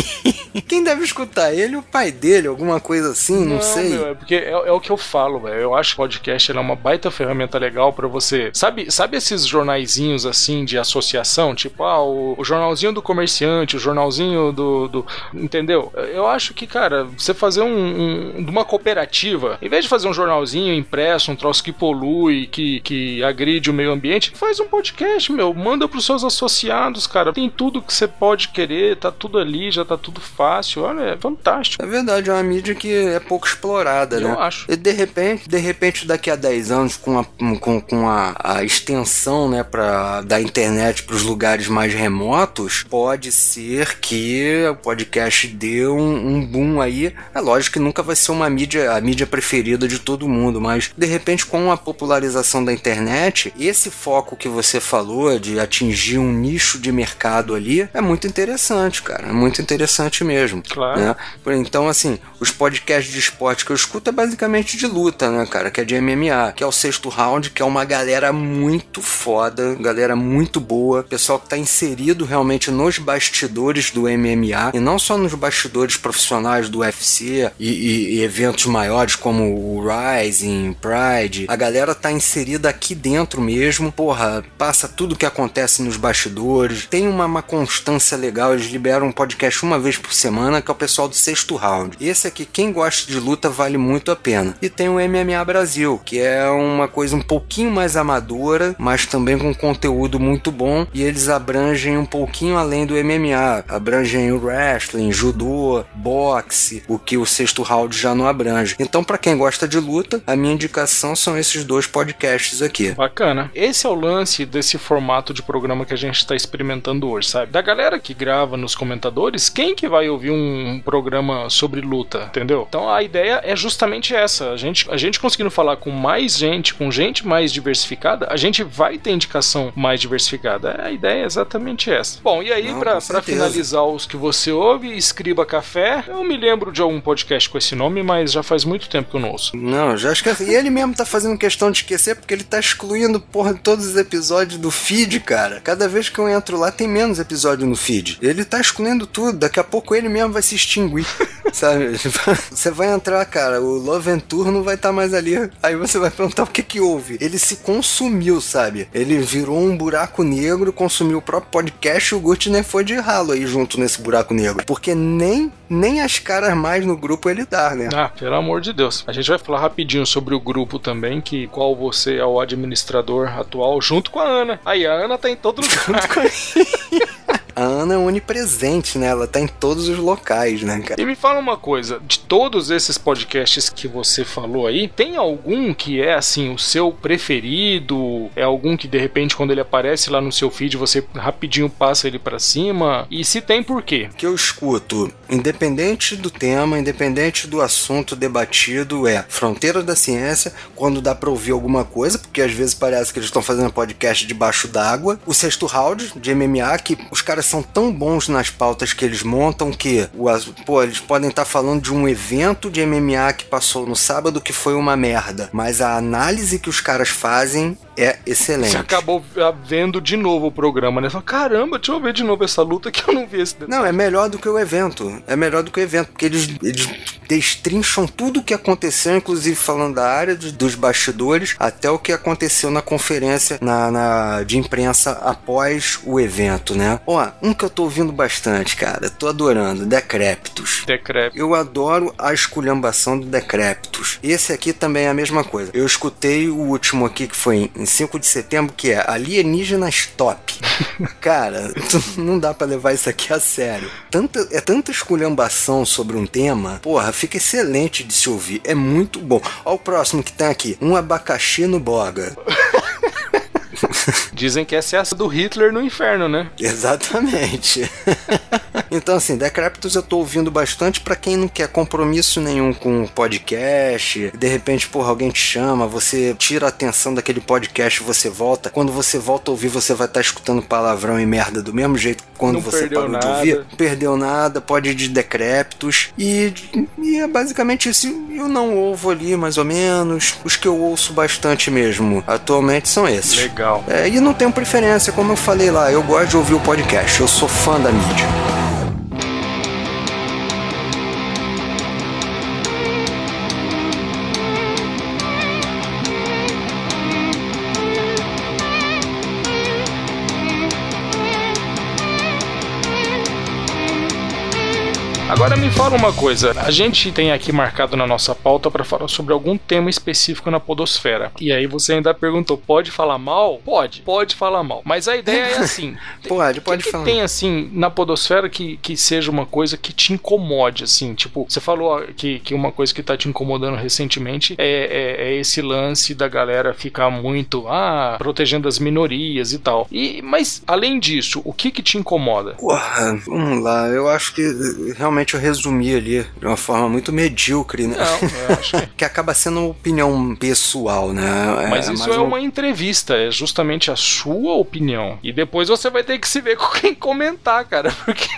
Quem deve escutar ele o pai dele, alguma coisa assim, não, não sei. Meu, é porque é, é, o que eu falo, velho. Eu acho que o podcast é uma baita ferramenta legal para você. Sabe, sabe esses jornaizinhos assim de associação? Tipo, ah, o, o jornalzinho do comerciante, o jornalzinho do, do, Entendeu? Eu acho que, cara, você fazer um, um, de uma cooperativa, em vez de fazer um jornalzinho impresso, um troço que polui, que, que agride o meio ambiente, faz um podcast, meu. Manda pros seus associados, cara. Tem tudo que você pode querer, tá tudo ali, já tá tudo fácil. Olha, é fantástico. É verdade, é uma mídia que é pouco explorada, Eu né? Eu acho. E de repente, de repente, daqui a 10 anos, com a, com, com a, a extensão, né, pra, da internet para os lugares mais remotos, pode ser que o podcast dê um, um boom aí. É lógico que nunca vai ser uma mídia, a mídia preferida de todo mundo, mas de repente, com a popularização da internet, esse foco que você falou de atingir um nicho de mercado ali é muito interessante, cara. É muito interessante mesmo. Claro. Né? Então, assim, os podcasts de esporte que eu escuto é basicamente de luta, né, cara? Que é de MMA, que é o sexto round, que é uma galera muito foda, galera muito boa, pessoal que tá inserido realmente nos bastidores do MMA, e não só nos bastidores profissionais do UFC e, e, e eventos maiores como o Rising, Pride. A galera tá inserida aqui dentro mesmo, porra, passa tudo que acontece nos bastidores, tem uma, uma constância legal, eles liberam um podcast uma vez por semana, que é o pessoal do sexto round. Esse aqui, quem gosta de luta, vale muito a pena. E tem o MMA Brasil, que é uma coisa um pouquinho mais amadora, mas também com conteúdo muito bom. E eles abrangem um pouquinho além do MMA. Abrangem o wrestling, judô, boxe, o que o sexto round já não abrange. Então, para quem gosta de luta, a minha indicação são esses dois podcasts aqui. Bacana. Esse é o lance desse formato de programa que a gente está experimentando hoje, sabe? Da galera que grava nos comentadores, quem que vai ouvir um programa sobre luta, entendeu? Então a ideia é justamente essa. A gente, a gente conseguindo falar com mais gente, com gente mais diversificada, a gente vai ter indicação mais diversificada. A ideia é exatamente essa. Bom, e aí, para finalizar os que você ouve, Escriba Café, eu me lembro de algum podcast com esse nome, mas já faz muito tempo que eu não ouço. Não, já esqueci. E ele mesmo tá fazendo questão de esquecer porque ele tá excluindo, porra, todos os episódios do feed, cara. Cada vez que eu entro lá tem menos episódio no feed. Ele tá excluindo tudo. Daqui a pouco ele mesmo vai se extinguir. sabe? Você vai entrar, cara, o Love Tour não vai estar tá mais ali. Aí você vai perguntar o que que houve. Ele se consumiu, sabe? Ele virou um buraco negro, consumiu o próprio podcast e o Gurtner foi de ralo aí junto nesse buraco negro. Porque nem, nem as caras mais no grupo ele dá, né? Ah, pelo amor de Deus. A gente vai falar rapidinho sobre o grupo também, que qual você é o administrador atual, junto com a Ana. Aí a Ana tá em todo lugar. Junto com a Ana é onipresente, né? Ela tá em todos os locais, né, cara? E me fala uma coisa, de todos esses podcasts que você falou aí, tem algum que é assim o seu preferido? É algum que de repente quando ele aparece lá no seu feed você rapidinho passa ele para cima? E se tem por quê? Que eu escuto, independente do tema, independente do assunto debatido, é Fronteira da Ciência, quando dá para ouvir alguma coisa, porque às vezes parece que eles estão fazendo podcast debaixo d'água. O Sexto Round de MMA, que os caras são tão bons nas pautas que eles montam que o, pô, eles podem estar tá falando de um evento de MMA que passou no sábado que foi uma merda, mas a análise que os caras fazem é excelente. Você acabou vendo de novo o programa, né? Fala, caramba, deixa eu ver de novo essa luta que eu não vi esse detalhe. Não, é melhor do que o evento. É melhor do que o evento, porque eles, eles destrincham tudo o que aconteceu, inclusive falando da área de, dos bastidores, até o que aconteceu na conferência na, na, de imprensa após o evento, né? Ó, um que eu tô ouvindo bastante, cara, tô adorando, Decréptos. Decréptos. Eu adoro a esculhambação do Decréptos. Esse aqui também é a mesma coisa. Eu escutei o último aqui que foi em 5 de setembro, que é Alienígenas Top. cara, não dá para levar isso aqui a sério. Tanta, é tanta esculhambação sobre um tema, porra, fica excelente de se ouvir. É muito bom. Olha o próximo que tem aqui: um abacaxi no boga. Dizem que essa é a do Hitler no inferno, né? Exatamente. então, assim, Decreptus eu tô ouvindo bastante para quem não quer compromisso nenhum com o podcast. De repente, porra, alguém te chama, você tira a atenção daquele podcast e você volta. Quando você volta a ouvir, você vai estar tá escutando palavrão e merda do mesmo jeito que quando não você parou nada. de ouvir. Não perdeu nada, pode ir de Decreptus. E, e é basicamente isso. Eu não ouvo ali, mais ou menos. Os que eu ouço bastante mesmo atualmente são esses. Legal. É, e não tenho preferência, como eu falei lá, eu gosto de ouvir o podcast, eu sou fã da mídia. Agora me fala uma coisa, a gente tem aqui marcado na nossa pauta para falar sobre algum tema específico na podosfera. E aí você ainda perguntou, pode falar mal? Pode, pode falar mal. Mas a ideia é assim. pode, pode que falar. Que tem assim na podosfera que, que seja uma coisa que te incomode, assim, tipo, você falou que, que uma coisa que tá te incomodando recentemente é, é, é esse lance da galera ficar muito, ah, protegendo as minorias e tal. E, mas além disso, o que que te incomoda? Porra, vamos lá, eu acho que realmente eu resumi ali de uma forma muito medíocre, né? Não, eu acho que... que acaba sendo uma opinião pessoal, né? É, Mas isso é um... uma entrevista, é justamente a sua opinião. E depois você vai ter que se ver com quem comentar, cara, porque...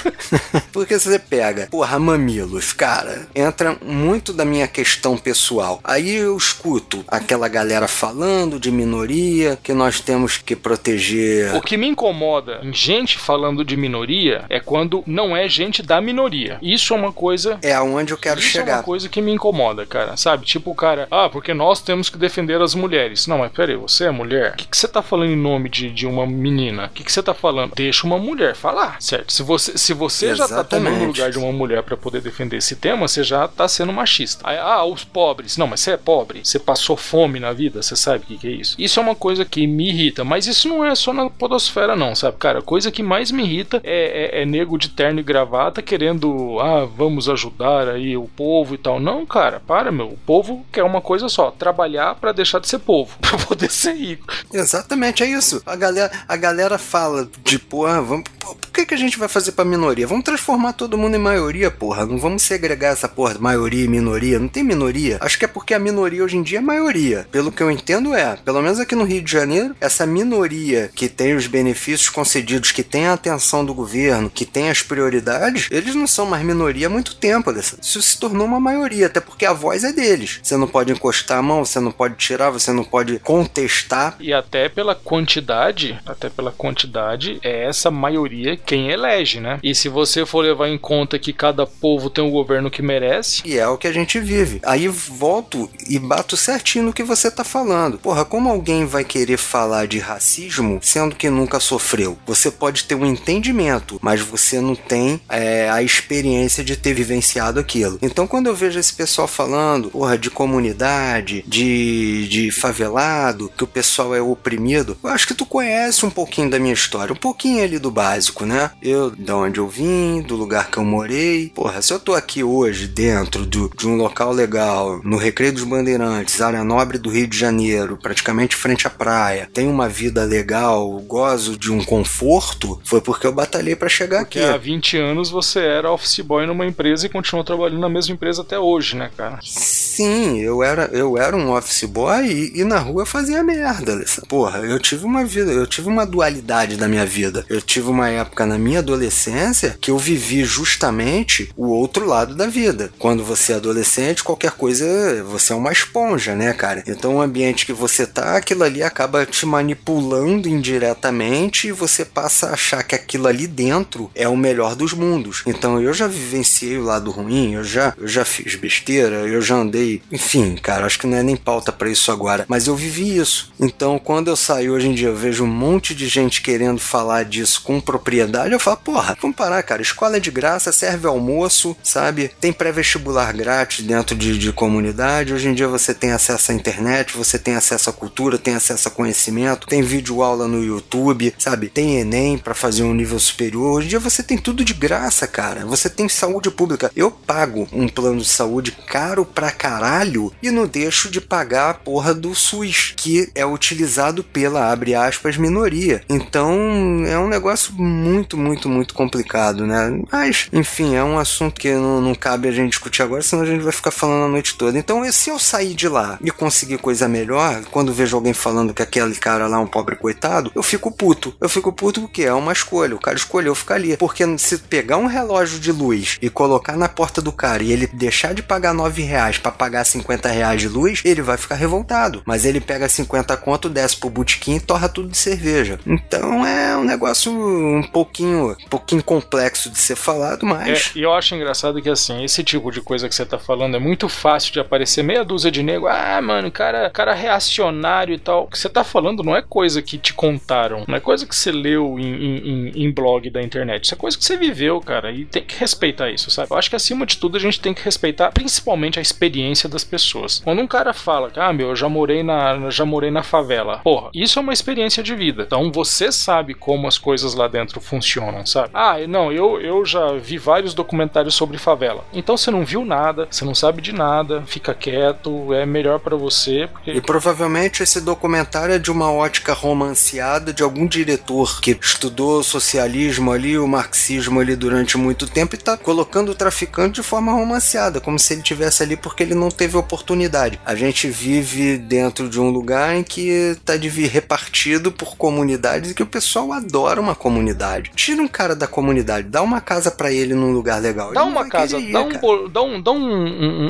porque você pega, porra, mamilos, cara, entra muito da minha questão pessoal. Aí eu escuto aquela galera falando de minoria, que nós temos que proteger... O que me incomoda em gente falando de minoria é quando não é gente da minoria minoria. Isso é uma coisa. É aonde eu quero isso chegar. é uma coisa que me incomoda, cara. Sabe? Tipo o cara, ah, porque nós temos que defender as mulheres. Não, mas peraí, você é mulher? O que, que você tá falando em nome de, de uma menina? O que, que você tá falando? Deixa uma mulher falar, certo? Se você, se você já tá tomando o lugar de uma mulher pra poder defender esse tema, você já tá sendo machista. Aí, ah, os pobres. Não, mas você é pobre. Você passou fome na vida, você sabe o que, que é isso. Isso é uma coisa que me irrita, mas isso não é só na podosfera, não, sabe? Cara, a coisa que mais me irrita é, é, é nego de terno e gravata querendo, ah, vamos ajudar aí o povo e tal. Não, cara, para, meu. O povo quer uma coisa só: trabalhar pra deixar de ser povo, pra poder ser rico. Exatamente, é isso. A galera, a galera fala de, porra, vamos, pô, por que, que a gente vai fazer pra minoria? Vamos transformar todo mundo em maioria, porra. Não vamos segregar essa porra, maioria e minoria. Não tem minoria. Acho que é porque a minoria hoje em dia é maioria. Pelo que eu entendo é, pelo menos aqui no Rio de Janeiro, essa minoria que tem os benefícios concedidos, que tem a atenção do governo, que tem as prioridades, eles não são mais minoria há muito tempo. Isso se tornou uma maioria, até porque a voz é deles. Você não pode encostar a mão, você não pode tirar, você não pode contestar. E até pela quantidade, até pela quantidade, é essa maioria quem elege, né? E se você for levar em conta que cada povo tem um governo que merece, E é o que a gente vive. Aí volto e bato certinho no que você tá falando. Porra, como alguém vai querer falar de racismo sendo que nunca sofreu? Você pode ter um entendimento, mas você não tem é, a experiência de ter vivenciado aquilo. Então, quando eu vejo esse pessoal falando, porra, de comunidade, de, de favelado, que o pessoal é oprimido, eu acho que tu conhece um pouquinho da minha história, um pouquinho ali do básico, né? Eu, da onde eu vim, do lugar que eu morei. Porra, se eu tô aqui hoje dentro do, de um local legal, no Recreio dos Bandeirantes, área nobre do Rio de Janeiro, praticamente frente à praia, tenho uma vida legal, gozo de um conforto, foi porque eu batalhei pra chegar porque aqui. há 20 anos você era office boy numa empresa e continuou trabalhando na mesma empresa até hoje, né, cara? Sim, eu era, eu era um office boy e, e na rua eu fazia merda. Porra, eu tive uma vida, eu tive uma dualidade da minha vida. Eu tive uma época na minha adolescência que eu vivi justamente o outro lado da vida. Quando você é adolescente, qualquer coisa, você é uma esponja, né, cara? Então o ambiente que você tá, aquilo ali acaba te manipulando indiretamente e você passa a achar que aquilo ali dentro é o melhor dos mundos. Então eu já vivenciei o lado ruim, eu já, eu já fiz besteira, eu já andei, enfim, cara, acho que não é nem pauta pra isso agora, mas eu vivi isso. Então quando eu saio hoje em dia, eu vejo um monte de gente querendo falar disso com propriedade, eu falo, porra, vamos parar, cara, escola é de graça, serve almoço, sabe? Tem pré-vestibular grátis dentro de, de comunidade, hoje em dia você tem acesso à internet, você tem acesso à cultura, tem acesso a conhecimento, tem vídeo aula no YouTube, sabe? Tem Enem pra fazer um nível superior. Hoje em dia você tem tudo de graça, cara. Você tem saúde pública. Eu pago um plano de saúde caro pra caralho e não deixo de pagar a porra do SUS, que é utilizado pela, abre aspas, minoria. Então é um negócio muito, muito, muito complicado, né? Mas, enfim, é um assunto que não, não cabe a gente discutir agora, senão a gente vai ficar falando a noite toda. Então, se eu sair de lá e conseguir coisa melhor, quando vejo alguém falando que aquele cara lá é um pobre coitado, eu fico puto. Eu fico puto porque é uma escolha. O cara escolheu ficar ali. Porque se pegar um relógio de luz e colocar na porta do cara e ele deixar de pagar 9 reais pra pagar 50 reais de luz, ele vai ficar revoltado. Mas ele pega 50 conto, desce pro botequim e torra tudo de cerveja. Então é um negócio um pouquinho, um pouquinho complexo de ser falado, É, mas. e eu acho engraçado que assim, esse tipo de coisa que você tá falando é muito fácil de aparecer meia dúzia de nego. Ah, mano, cara, cara reacionário e tal. O que você tá falando não é coisa que te contaram, não é coisa que você leu em, em- em blog da internet. Isso é coisa que você viveu, cara, e tem que respeitar isso, sabe? Eu acho que acima de tudo a gente tem que respeitar principalmente a experiência das pessoas. Quando um cara fala ah, meu, eu já morei na, já morei na favela, porra, isso é uma experiência de vida. Então você sabe como as coisas lá dentro funcionam, sabe? Ah, não, eu, eu já vi vários documentários sobre favela. Então você não viu nada, você não sabe de nada, fica quieto, é melhor pra você, porque E provavelmente esse documentário é de uma ótica romanceada de algum diretor que estudou socialismo ali, o marxismo ali durante muito tempo e tá colocando o traficante de forma romanceada, como se ele tivesse ali porque ele não teve oportunidade. A gente vive dentro de um lugar em que tá de vir repartido por comunidades e que o pessoal adora uma comunidade. Tira um cara da comunidade, dá uma casa pra ele num lugar legal. dá uma casa, querer dá um, dá um, dá um,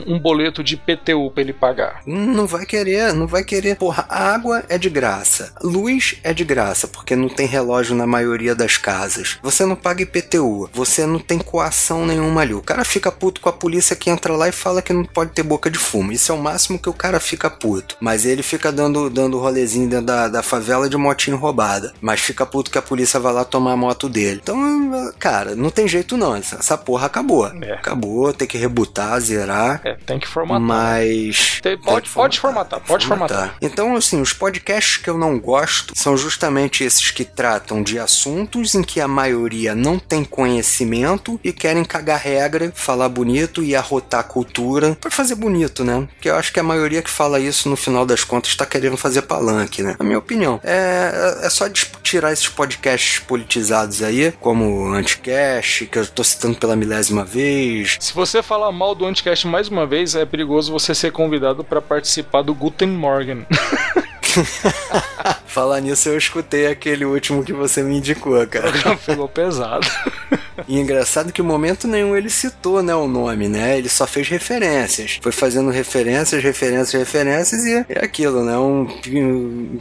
um- um boleto de PTU pra ele pagar. Não vai querer, não vai querer. Porra, água é de graça. Luz é de graça, porque não tem relógio na maioria das casas. Você não paga IPTU. Você não tem tem coação nenhuma ali. O cara fica puto com a polícia que entra lá e fala que não pode ter boca de fumo. Isso é o máximo que o cara fica puto. Mas ele fica dando, dando rolezinho dentro da, da favela de motinho roubada. Mas fica puto que a polícia vai lá tomar a moto dele. Então, cara, não tem jeito não. Essa porra acabou. É. Acabou, tem que rebutar, zerar. É, tem que formatar. Mas. Tem, pode, formatar, pode formatar, pode formatar. formatar. Então, assim, os podcasts que eu não gosto são justamente esses que tratam de assuntos em que a maioria não tem conhecimento e querem cagar regra, falar bonito e arrotar a cultura para fazer bonito, né? Porque eu acho que a maioria que fala isso no final das contas está querendo fazer palanque, né? Na minha opinião. É, é só tirar esses podcasts politizados aí, como o Anticast, que eu tô citando pela milésima vez. Se você falar mal do Anticast mais uma vez, é perigoso você ser convidado para participar do Guten Morgen. Falar nisso, eu escutei aquele último que você me indicou, cara. Ficou pesado. E engraçado que em momento nenhum ele citou, né, o nome, né? Ele só fez referências. Foi fazendo referências, referências, referências e é aquilo, né? Um...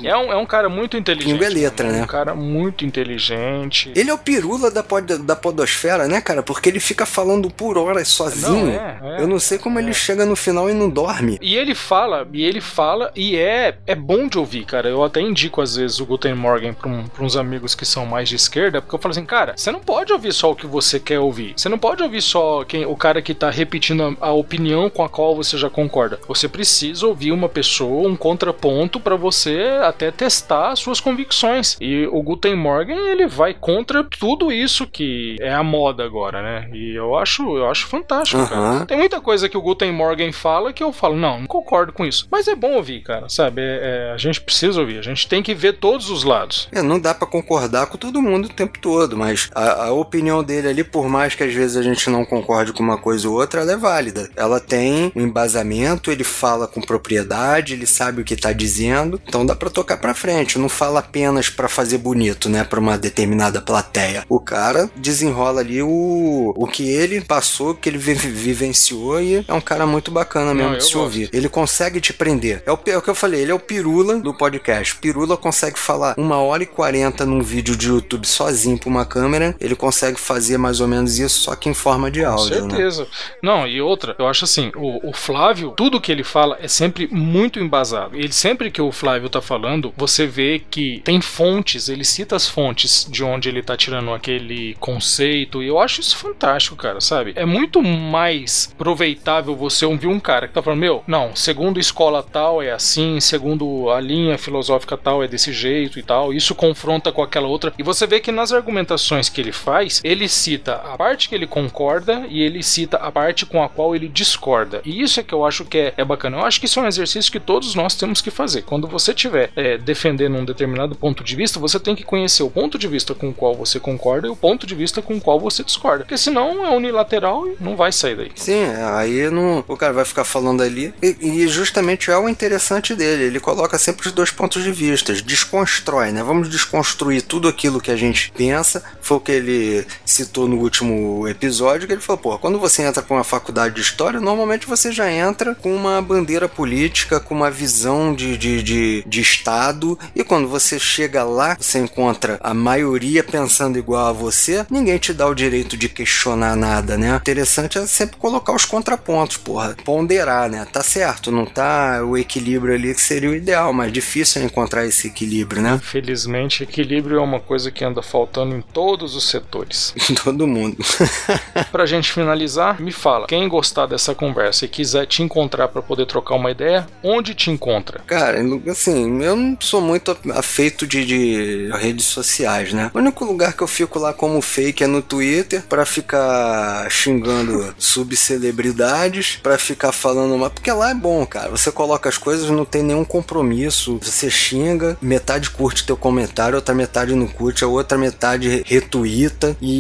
É um, é um cara muito inteligente. Pingo é letra, né? Um cara muito inteligente. Ele é o pirula da, pod, da podosfera, né, cara? Porque ele fica falando por horas sozinho. Não, é, é, eu não sei como é. ele chega no final e não dorme. E ele fala, e ele fala, e é, é bom de ouvir, cara. Eu até indico às vezes o Guten Morgen pra, um, pra uns amigos que são mais de esquerda, porque eu falo assim, cara, você não pode ouvir só o que você quer ouvir. Você não pode ouvir só quem, o cara que tá repetindo a, a opinião com a qual você já concorda. Você precisa ouvir uma pessoa, um contraponto para você até testar as suas convicções. E o Guten Morgen, ele vai contra tudo isso que é a moda agora, né? E eu acho, eu acho fantástico, uhum. cara. Tem muita coisa que o Guten Morgen fala que eu falo, não, não concordo com isso. Mas é bom ouvir, cara, sabe? É, é, a gente precisa ouvir, a gente tem que ver todos os lados. É, não dá para concordar com todo mundo o tempo todo, mas a, a opinião dele ali, por mais que às vezes a gente não concorde com uma coisa ou outra, ela é válida. Ela tem um embasamento, ele fala com propriedade, ele sabe o que tá dizendo, então dá para tocar para frente. Não fala apenas para fazer bonito, né, para uma determinada plateia. O cara desenrola ali o, o que ele passou, o que ele vivenciou e é um cara muito bacana mesmo não, de se gosto. ouvir. Ele consegue te prender. É o, é o que eu falei, ele é o pirula do podcast. Pirula consegue falar uma hora e quarenta num vídeo de YouTube sozinho pra uma câmera, ele consegue fazer mais ou menos isso, só que em forma de áudio. Com né? certeza. Né? Não, e outra, eu acho assim, o, o, Flávio, tudo que ele fala é sempre muito embasado. Ele sempre que o Flávio tá falando, você vê que tem fontes, ele cita as fontes de onde ele tá tirando aquele conceito, e eu acho isso fantástico, cara, sabe? É muito mais proveitável você ouvir um cara que tá falando, meu, não, segundo escola tal é assim, segundo a linha filosófica tal é desse jeito e tal, isso confronta com aquela outra, e você vê que nas argumentações que ele faz, ele cita a parte que ele concorda e ele cita a parte com a qual ele discorda. E isso é que eu acho que é, é bacana. Eu acho que isso é um exercício que todos nós temos que fazer. Quando você estiver é, defendendo um determinado ponto de vista, você tem que conhecer o ponto de vista com o qual você concorda e o ponto de vista com o qual você discorda. Porque senão é unilateral e não vai sair daí. Sim, aí não, o cara vai ficar falando ali. E, e justamente é o interessante dele. Ele coloca sempre os dois pontos de vista. Desconstrói, né? Vamos desconstruir tudo aquilo que a gente pensa. Foi o que ele citou no último episódio, que ele falou, pô, quando você entra para uma faculdade de história, normalmente você já entra com uma bandeira política, com uma visão de, de, de, de Estado, e quando você chega lá, você encontra a maioria pensando igual a você, ninguém te dá o direito de questionar nada, né? O interessante é sempre colocar os contrapontos, porra, ponderar, né? Tá certo, não tá o equilíbrio ali que seria o ideal, mas difícil é encontrar esse equilíbrio, né? Felizmente, equilíbrio é uma coisa que anda faltando em todos os setores. Em todo mundo. pra gente finalizar, me fala, quem gostar dessa conversa e quiser te encontrar para poder trocar uma ideia, onde te encontra? Cara, assim, eu não sou muito afeito de, de redes sociais, né? O único lugar que eu fico lá como fake é no Twitter para ficar xingando subcelebridades, para ficar falando uma, porque lá é bom, cara. Você coloca as coisas, não tem nenhum compromisso. Você xinga, metade curte teu comentário, outra metade não curte, a outra metade retuita e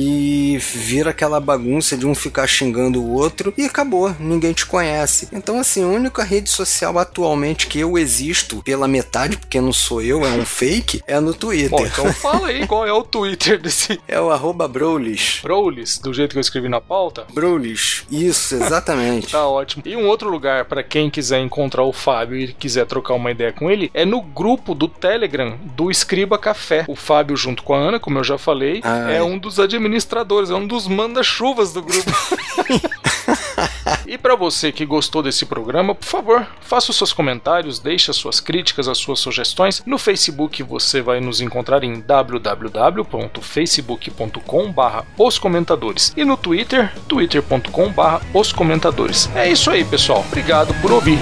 vira aquela bagunça de um ficar xingando o outro e acabou, ninguém te conhece. Então, assim, a única rede social atualmente que eu existo pela metade, porque não sou eu, é um fake, é no Twitter. Bom, então fala aí qual é o Twitter desse. É o arroba Brolis. Brolis, do jeito que eu escrevi na pauta? Brolis, isso, exatamente. tá ótimo. E um outro lugar para quem quiser encontrar o Fábio e quiser trocar uma ideia com ele é no grupo do Telegram do Escriba Café. O Fábio, junto com a Ana, como eu já falei, Ai. é um dos administradores administradores, é um dos manda-chuvas do grupo. e para você que gostou desse programa, por favor, faça os seus comentários, deixe as suas críticas, as suas sugestões. No Facebook você vai nos encontrar em www.facebook.com/barra os comentadores e no Twitter, twitter.com/barra os comentadores. É isso aí, pessoal. Obrigado por ouvir.